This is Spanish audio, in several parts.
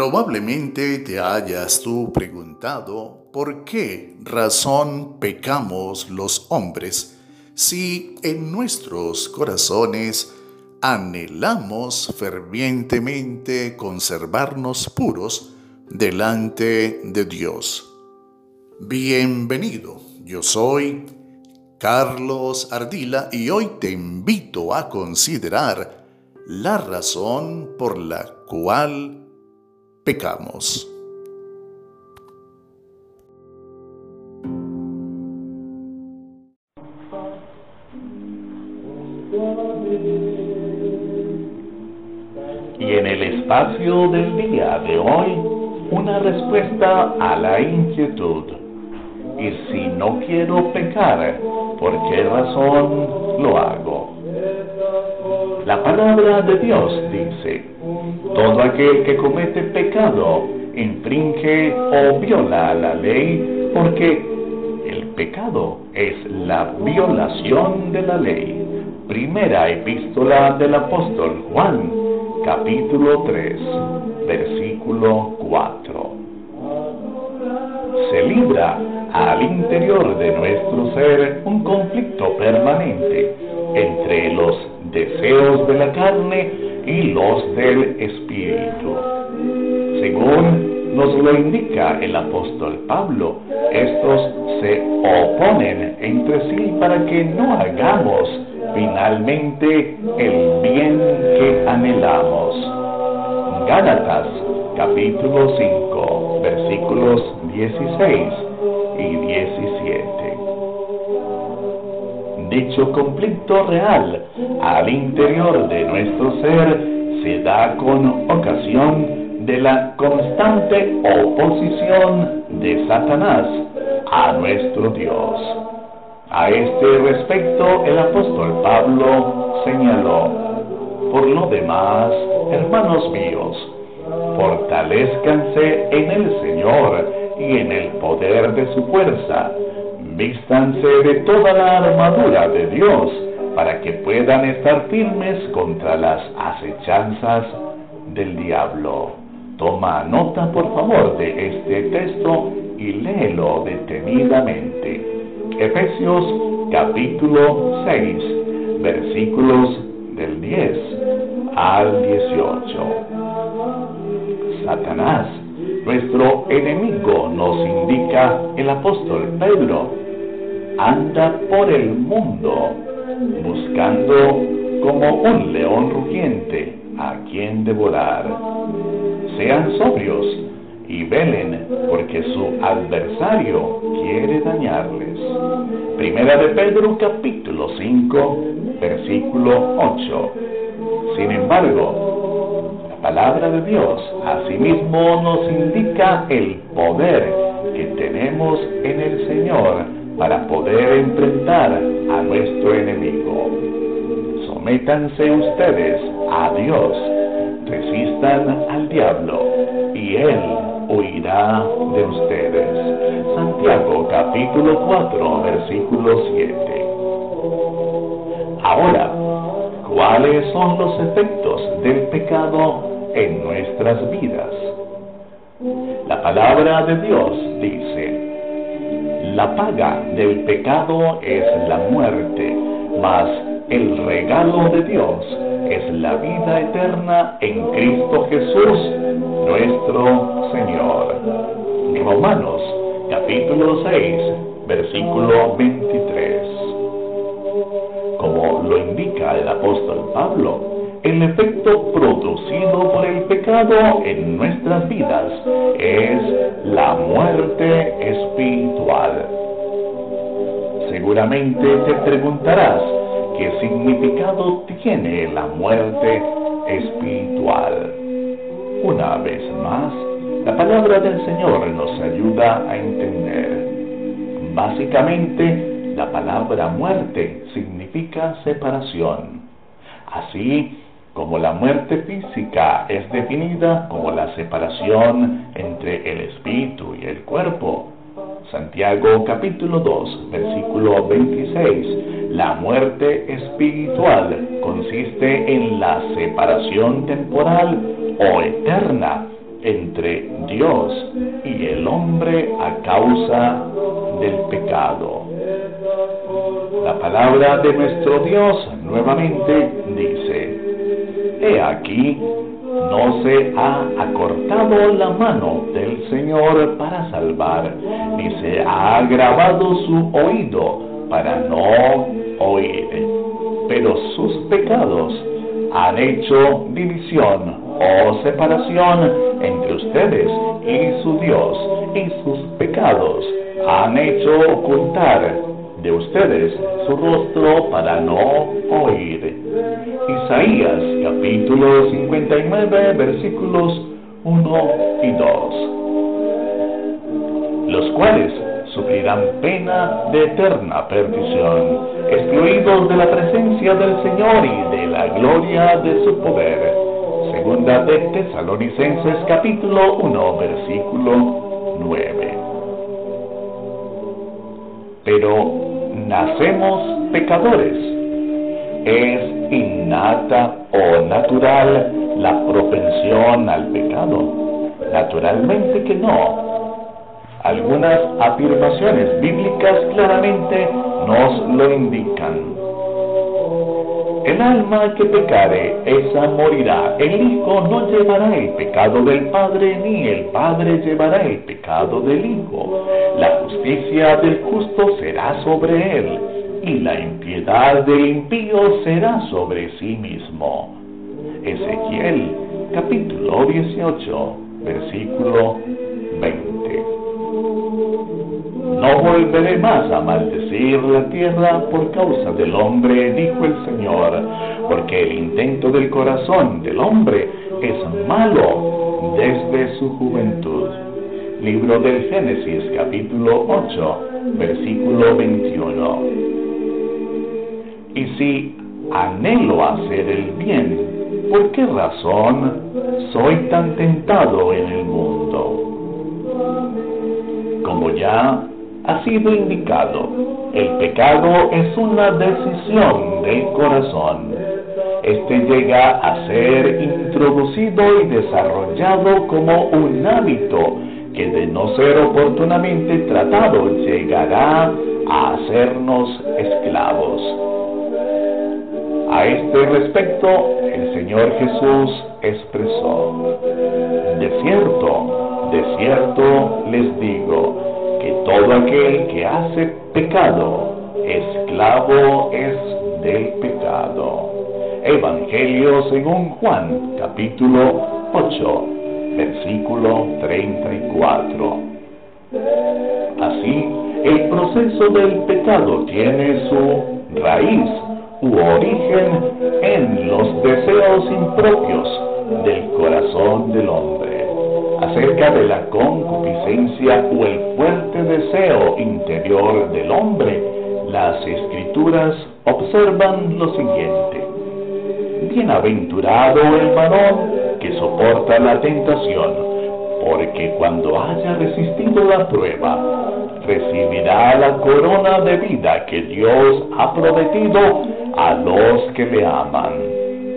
Probablemente te hayas tú preguntado por qué razón pecamos los hombres si en nuestros corazones anhelamos fervientemente conservarnos puros delante de Dios. Bienvenido, yo soy Carlos Ardila y hoy te invito a considerar la razón por la cual pecamos. Y en el espacio del día de hoy, una respuesta a la inquietud. Y si no quiero pecar, ¿por qué razón lo hago? La palabra de Dios dice, todo aquel que comete pecado infringe o viola la ley porque el pecado es la violación de la ley. Primera epístola del apóstol Juan, capítulo 3, versículo 4. Se libra al interior de nuestro ser un conflicto permanente entre los deseos de la carne y los del espíritu. Según nos lo indica el apóstol Pablo, estos se oponen entre sí para que no hagamos finalmente el bien que anhelamos. Gálatas capítulo 5 versículos 16 y 17. Dicho conflicto real al interior de nuestro ser se da con ocasión de la constante oposición de Satanás a nuestro Dios. A este respecto el apóstol Pablo señaló, por lo demás, hermanos míos, fortalezcanse en el Señor y en el poder de su fuerza vístanse de toda la armadura de Dios para que puedan estar firmes contra las acechanzas del diablo. Toma nota por favor de este texto y léelo detenidamente. Efesios capítulo 6 versículos del 10 al 18. Satanás, nuestro enemigo, nos indica el apóstol Pedro anda por el mundo buscando como un león rugiente a quien devorar. Sean sobrios y velen porque su adversario quiere dañarles. Primera de Pedro capítulo 5 versículo 8. Sin embargo, palabra de Dios asimismo nos indica el poder que tenemos en el Señor para poder enfrentar a nuestro enemigo. Sométanse ustedes a Dios, resistan al diablo y él huirá de ustedes. Santiago capítulo 4 versículo 7. Ahora, ¿cuáles son los efectos del pecado en nuestras vidas? La palabra de Dios dice, la paga del pecado es la muerte, mas el regalo de Dios es la vida eterna en Cristo Jesús, nuestro Señor. Romanos capítulo 6, versículo 23. Lo indica el apóstol Pablo, el efecto producido por el pecado en nuestras vidas es la muerte espiritual. Seguramente te preguntarás qué significado tiene la muerte espiritual. Una vez más, la palabra del Señor nos ayuda a entender. Básicamente, la palabra muerte significa separación. Así, como la muerte física es definida como la separación entre el espíritu y el cuerpo. Santiago capítulo 2, versículo 26. La muerte espiritual consiste en la separación temporal o eterna entre Dios y el hombre a causa del pecado. La palabra de nuestro Dios nuevamente dice, He aquí, no se ha acortado la mano del Señor para salvar, ni se ha agravado su oído para no oír. Pero sus pecados han hecho división o separación entre ustedes y su Dios, y sus pecados han hecho ocultar de ustedes su rostro para no oír. Isaías capítulo 59 versículos 1 y 2. Los cuales sufrirán pena de eterna perdición, excluidos de la presencia del Señor y de la gloria de su poder. Segunda de Tesalonicenses capítulo 1 versículo 9. Pero nacemos pecadores. Es innata o natural la propensión al pecado. Naturalmente que no algunas afirmaciones bíblicas claramente nos lo indican. El alma que pecare, esa morirá. El Hijo no llevará el pecado del Padre, ni el Padre llevará el pecado del Hijo. La justicia del justo será sobre él, y la impiedad del impío será sobre sí mismo. Ezequiel capítulo 18, versículo 20. No volveré más a maldecir la tierra por causa del hombre, dijo el Señor, porque el intento del corazón del hombre es malo desde su juventud. Libro del Génesis capítulo 8, versículo 21. Y si anhelo hacer el bien, ¿por qué razón soy tan tentado en el mundo? Como ya ha sido indicado, el pecado es una decisión del corazón. Este llega a ser introducido y desarrollado como un hábito que de no ser oportunamente tratado llegará a hacernos esclavos. A este respecto, el Señor Jesús expresó, de cierto, de cierto les digo, todo aquel que hace pecado, esclavo es del pecado. Evangelio según Juan, capítulo 8, versículo 34. Así, el proceso del pecado tiene su raíz u origen en los deseos impropios del corazón del hombre acerca de la concupiscencia o el fuerte deseo interior del hombre, las escrituras observan lo siguiente. Bienaventurado el varón que soporta la tentación, porque cuando haya resistido la prueba, recibirá la corona de vida que Dios ha prometido a los que le aman.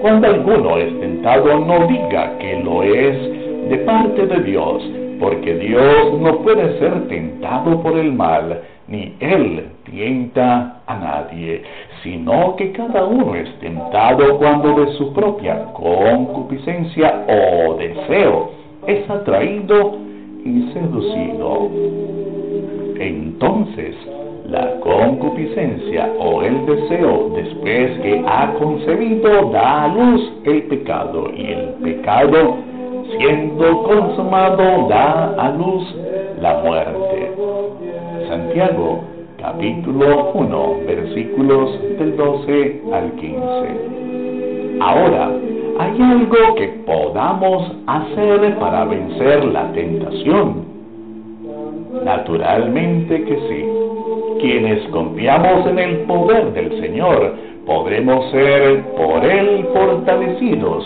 Cuando alguno es tentado, no diga que lo es de parte de Dios, porque Dios no puede ser tentado por el mal, ni Él tienta a nadie, sino que cada uno es tentado cuando de su propia concupiscencia o deseo es atraído y seducido. Entonces, la concupiscencia o el deseo, después que ha concebido, da a luz el pecado, y el pecado siendo consumado, da a luz la muerte. Santiago, capítulo 1, versículos del 12 al 15. Ahora, ¿hay algo que podamos hacer para vencer la tentación? Naturalmente que sí. Quienes confiamos en el poder del Señor, podremos ser por Él fortalecidos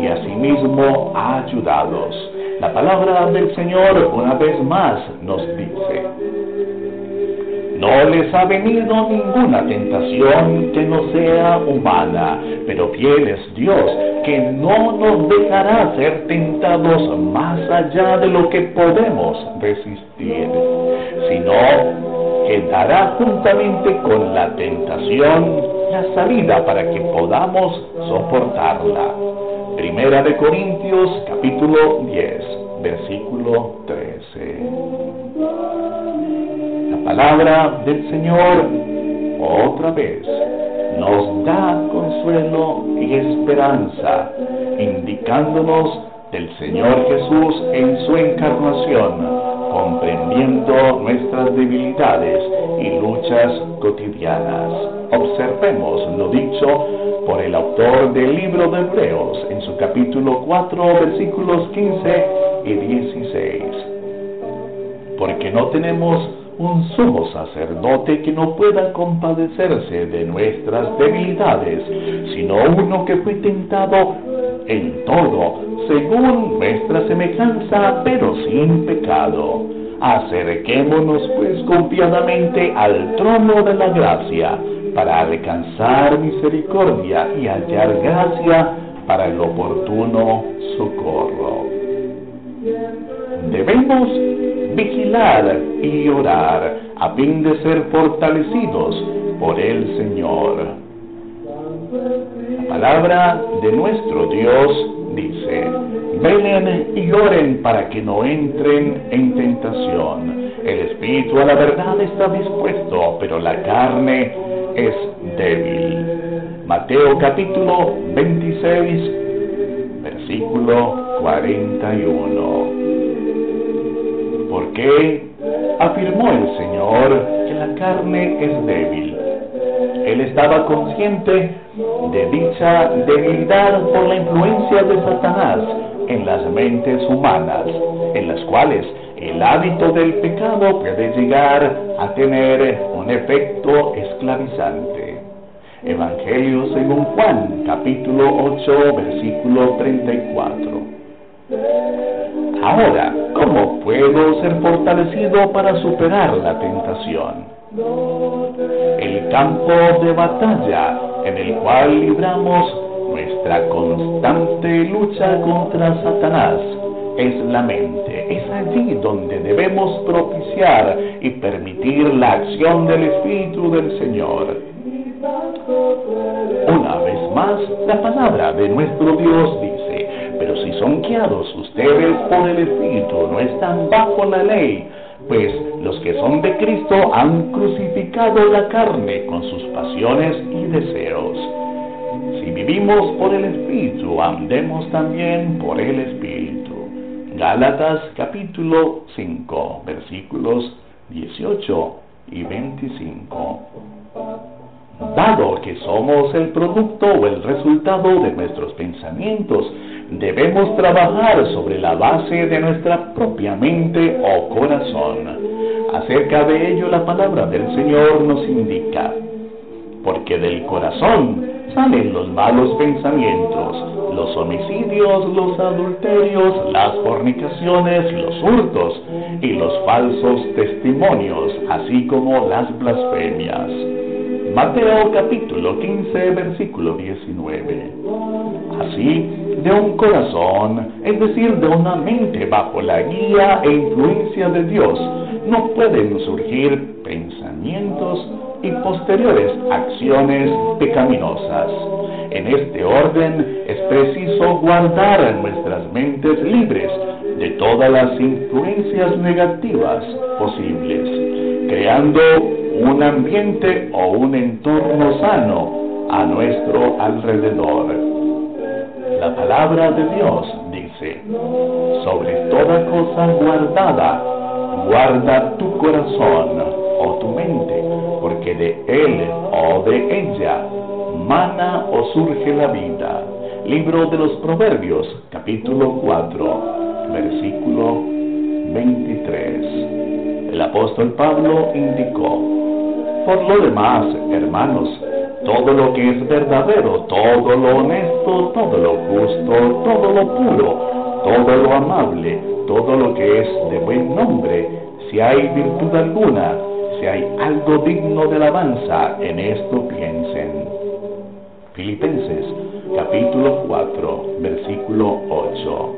y asimismo ayudados. La palabra del Señor una vez más nos dice, no les ha venido ninguna tentación que no sea humana, pero fiel es Dios, que no nos dejará ser tentados más allá de lo que podemos resistir, sino que dará juntamente con la tentación la salida para que podamos soportarla. Primera de Corintios capítulo 10, versículo 13 palabra del Señor otra vez nos da consuelo y esperanza, indicándonos del Señor Jesús en su encarnación, comprendiendo nuestras debilidades y luchas cotidianas. Observemos lo dicho por el autor del libro de Hebreos en su capítulo 4, versículos 15 y 16. Porque no tenemos un sumo sacerdote que no pueda compadecerse de nuestras debilidades, sino uno que fue tentado en todo, según nuestra semejanza, pero sin pecado. Acerquémonos pues confiadamente al trono de la gracia, para alcanzar misericordia y hallar gracia para el oportuno socorro. Debemos vigilar y orar a fin de ser fortalecidos por el Señor. La palabra de nuestro Dios dice, velen y oren para que no entren en tentación. El espíritu a la verdad está dispuesto, pero la carne es débil. Mateo capítulo 26, versículo 41 porque afirmó el Señor que la carne es débil. Él estaba consciente de dicha debilidad por la influencia de Satanás en las mentes humanas, en las cuales el hábito del pecado puede llegar a tener un efecto esclavizante. Evangelio según Juan, capítulo 8, versículo 34. Ahora, ¿cómo puedo ser fortalecido para superar la tentación? El campo de batalla en el cual libramos nuestra constante lucha contra Satanás es la mente. Es allí donde debemos propiciar y permitir la acción del Espíritu del Señor. Una vez más, la palabra de nuestro Dios dice, pero si son guiados ustedes por el Espíritu, no están bajo la ley, pues los que son de Cristo han crucificado la carne con sus pasiones y deseos. Si vivimos por el Espíritu, andemos también por el Espíritu. Gálatas capítulo 5, versículos 18 y 25. Dado que somos el producto o el resultado de nuestros pensamientos, debemos trabajar sobre la base de nuestra propia mente o corazón. Acerca de ello la palabra del Señor nos indica, porque del corazón salen los malos pensamientos, los homicidios, los adulterios, las fornicaciones, los hurtos y los falsos testimonios, así como las blasfemias. Mateo capítulo 15, versículo 19. Así, de un corazón, es decir, de una mente bajo la guía e influencia de Dios, no pueden surgir pensamientos y posteriores acciones pecaminosas. En este orden es preciso guardar nuestras mentes libres de todas las influencias negativas posibles, creando un ambiente o un entorno sano a nuestro alrededor. La palabra de Dios dice, sobre toda cosa guardada, guarda tu corazón o tu mente, porque de él o de ella mana o surge la vida. Libro de los Proverbios, capítulo 4, versículo 23. El apóstol Pablo indicó, por lo demás, hermanos, todo lo que es verdadero, todo lo honesto, todo lo justo, todo lo puro, todo lo amable, todo lo que es de buen nombre, si hay virtud alguna, si hay algo digno de alabanza, en esto piensen. Filipenses capítulo 4, versículo 8.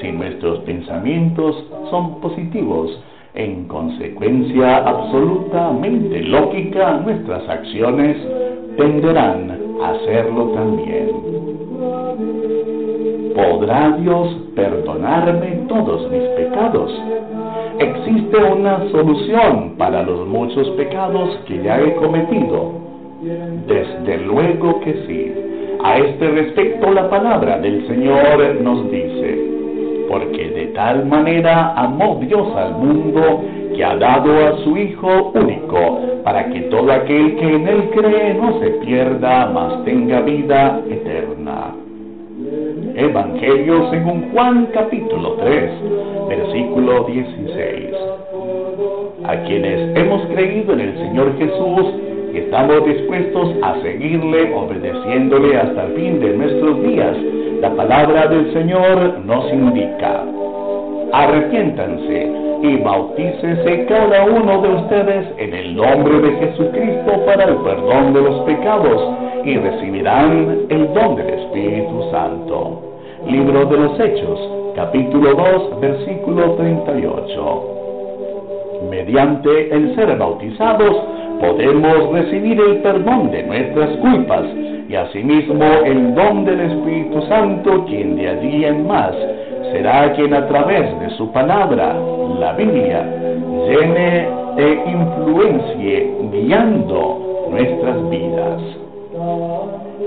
Si nuestros pensamientos son positivos, en consecuencia absolutamente lógica, nuestras acciones tenderán a hacerlo también. ¿Podrá Dios perdonarme todos mis pecados? ¿Existe una solución para los muchos pecados que ya he cometido? Desde luego que sí. A este respecto la palabra del Señor nos dice, porque de tal manera amó Dios al mundo que ha dado a su Hijo único, para que todo aquel que en él cree no se pierda, mas tenga vida eterna. Evangelio según Juan capítulo 3, versículo 16. A quienes hemos creído en el Señor Jesús estamos dispuestos a seguirle obedeciéndole hasta el fin de nuestros días, la palabra del Señor nos indica. Arrepiéntanse y bautícese cada uno de ustedes en el nombre de Jesucristo para el perdón de los pecados y recibirán el don del Espíritu Santo. Libro de los Hechos, capítulo 2, versículo 38. Mediante el ser bautizados podemos recibir el perdón de nuestras culpas y asimismo el don del Espíritu Santo, quien de allí en más será quien a través de su palabra, la Biblia, llene e influencie guiando nuestras vidas.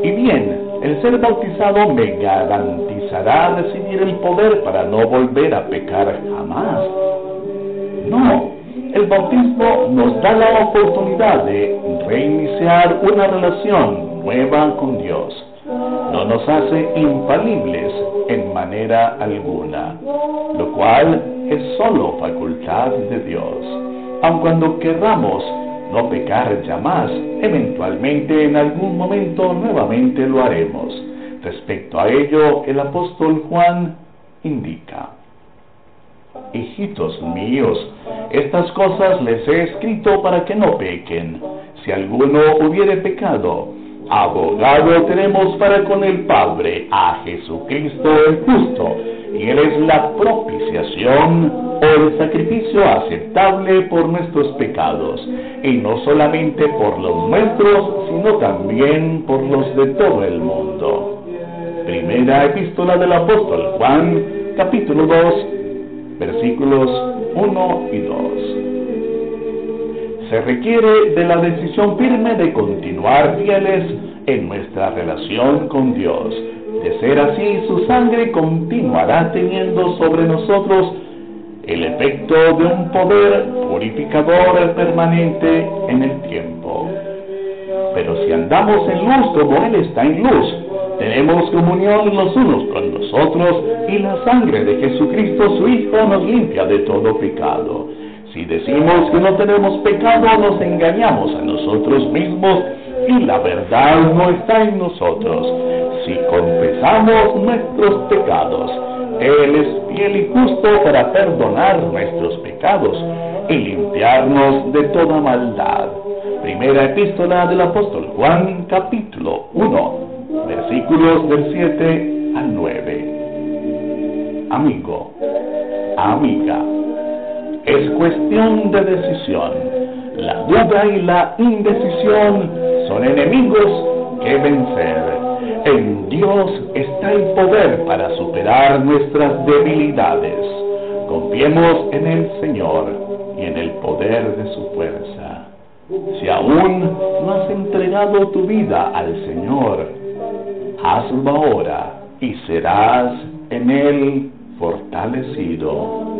Y bien, el ser bautizado me garantizará recibir el poder para no volver a pecar jamás. No, el bautismo nos da la oportunidad de reiniciar una relación nueva con Dios. No nos hace infalibles en manera alguna, lo cual es solo facultad de Dios. Aun cuando querramos no pecar jamás, eventualmente en algún momento nuevamente lo haremos. Respecto a ello, el apóstol Juan indica, Hijitos míos, estas cosas les he escrito para que no pequen. Si alguno hubiere pecado, abogado tenemos para con el Padre, a Jesucristo el justo, y Él es la propiciación o el sacrificio aceptable por nuestros pecados, y no solamente por los nuestros, sino también por los de todo el mundo. Primera epístola del apóstol Juan, capítulo 2, versículos 1 y 2. Se requiere de la decisión firme de continuar fieles en nuestra relación con Dios. De ser así, su sangre continuará teniendo sobre nosotros el efecto de un poder purificador permanente en el tiempo. Pero si andamos en luz como Él está en luz, tenemos comunión los unos con los otros y la sangre de Jesucristo su Hijo nos limpia de todo pecado. Si decimos que no tenemos pecado, nos engañamos a nosotros mismos y la verdad no está en nosotros. Si confesamos nuestros pecados, Él es fiel y justo para perdonar nuestros pecados y limpiarnos de toda maldad. Primera epístola del apóstol Juan, capítulo 1 versículos del 7 al 9. Amigo, amiga, es cuestión de decisión. La duda y la indecisión son enemigos que vencer. En Dios está el poder para superar nuestras debilidades. Confiemos en el Señor y en el poder de su fuerza. Si aún no has entregado tu vida al Señor, hazlo ahora y serás en él fortalecido.